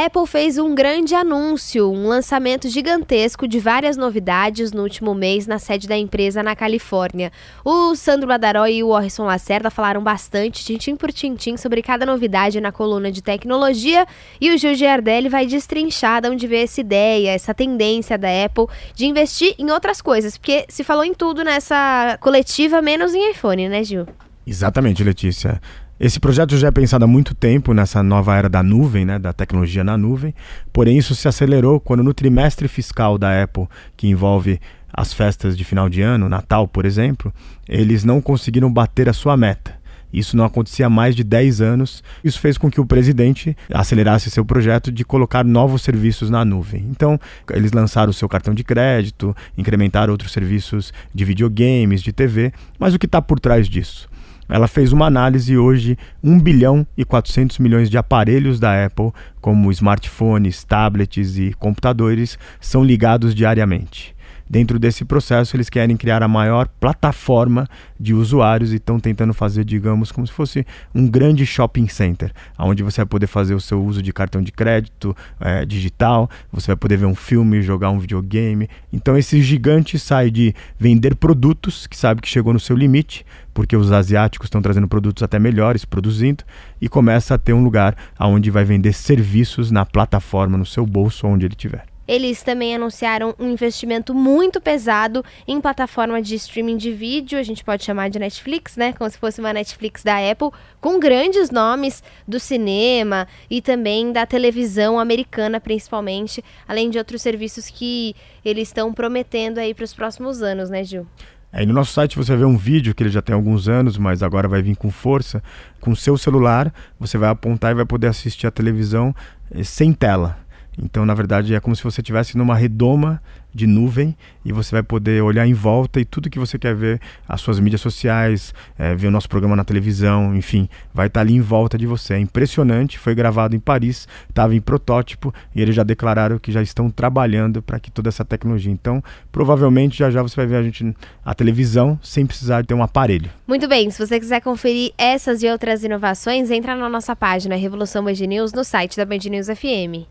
A Apple fez um grande anúncio, um lançamento gigantesco de várias novidades no último mês na sede da empresa na Califórnia. O Sandro Badaró e o Orson Lacerda falaram bastante, tintim por tintim, sobre cada novidade na coluna de tecnologia e o Gil Giardelli vai destrinchar de onde vê essa ideia, essa tendência da Apple de investir em outras coisas, porque se falou em tudo nessa coletiva, menos em iPhone, né, Gil? Exatamente, Letícia. Esse projeto já é pensado há muito tempo nessa nova era da nuvem, né, da tecnologia na nuvem, porém isso se acelerou quando no trimestre fiscal da Apple, que envolve as festas de final de ano, Natal, por exemplo, eles não conseguiram bater a sua meta. Isso não acontecia há mais de 10 anos. Isso fez com que o presidente acelerasse seu projeto de colocar novos serviços na nuvem. Então, eles lançaram o seu cartão de crédito, incrementaram outros serviços de videogames, de TV. Mas o que está por trás disso? Ela fez uma análise hoje, 1 bilhão e 400 milhões de aparelhos da Apple, como smartphones, tablets e computadores, são ligados diariamente. Dentro desse processo, eles querem criar a maior plataforma de usuários e estão tentando fazer, digamos, como se fosse um grande shopping center, onde você vai poder fazer o seu uso de cartão de crédito é, digital, você vai poder ver um filme, jogar um videogame. Então, esse gigante sai de vender produtos, que sabe que chegou no seu limite, porque os asiáticos estão trazendo produtos até melhores, produzindo, e começa a ter um lugar onde vai vender serviços na plataforma, no seu bolso, onde ele estiver. Eles também anunciaram um investimento muito pesado em plataforma de streaming de vídeo, a gente pode chamar de Netflix, né? Como se fosse uma Netflix da Apple, com grandes nomes do cinema e também da televisão americana, principalmente, além de outros serviços que eles estão prometendo aí para os próximos anos, né, Gil? Aí no nosso site você vê um vídeo que ele já tem alguns anos, mas agora vai vir com força. Com o seu celular, você vai apontar e vai poder assistir a televisão eh, sem tela. Então, na verdade, é como se você estivesse numa redoma de nuvem e você vai poder olhar em volta e tudo que você quer ver, as suas mídias sociais, é, ver o nosso programa na televisão, enfim, vai estar tá ali em volta de você. É impressionante, foi gravado em Paris, estava em protótipo e eles já declararam que já estão trabalhando para que toda essa tecnologia. Então, provavelmente já já você vai ver a gente a televisão sem precisar ter um aparelho. Muito bem, se você quiser conferir essas e outras inovações, entra na nossa página Revolução Band News no site da Band News FM.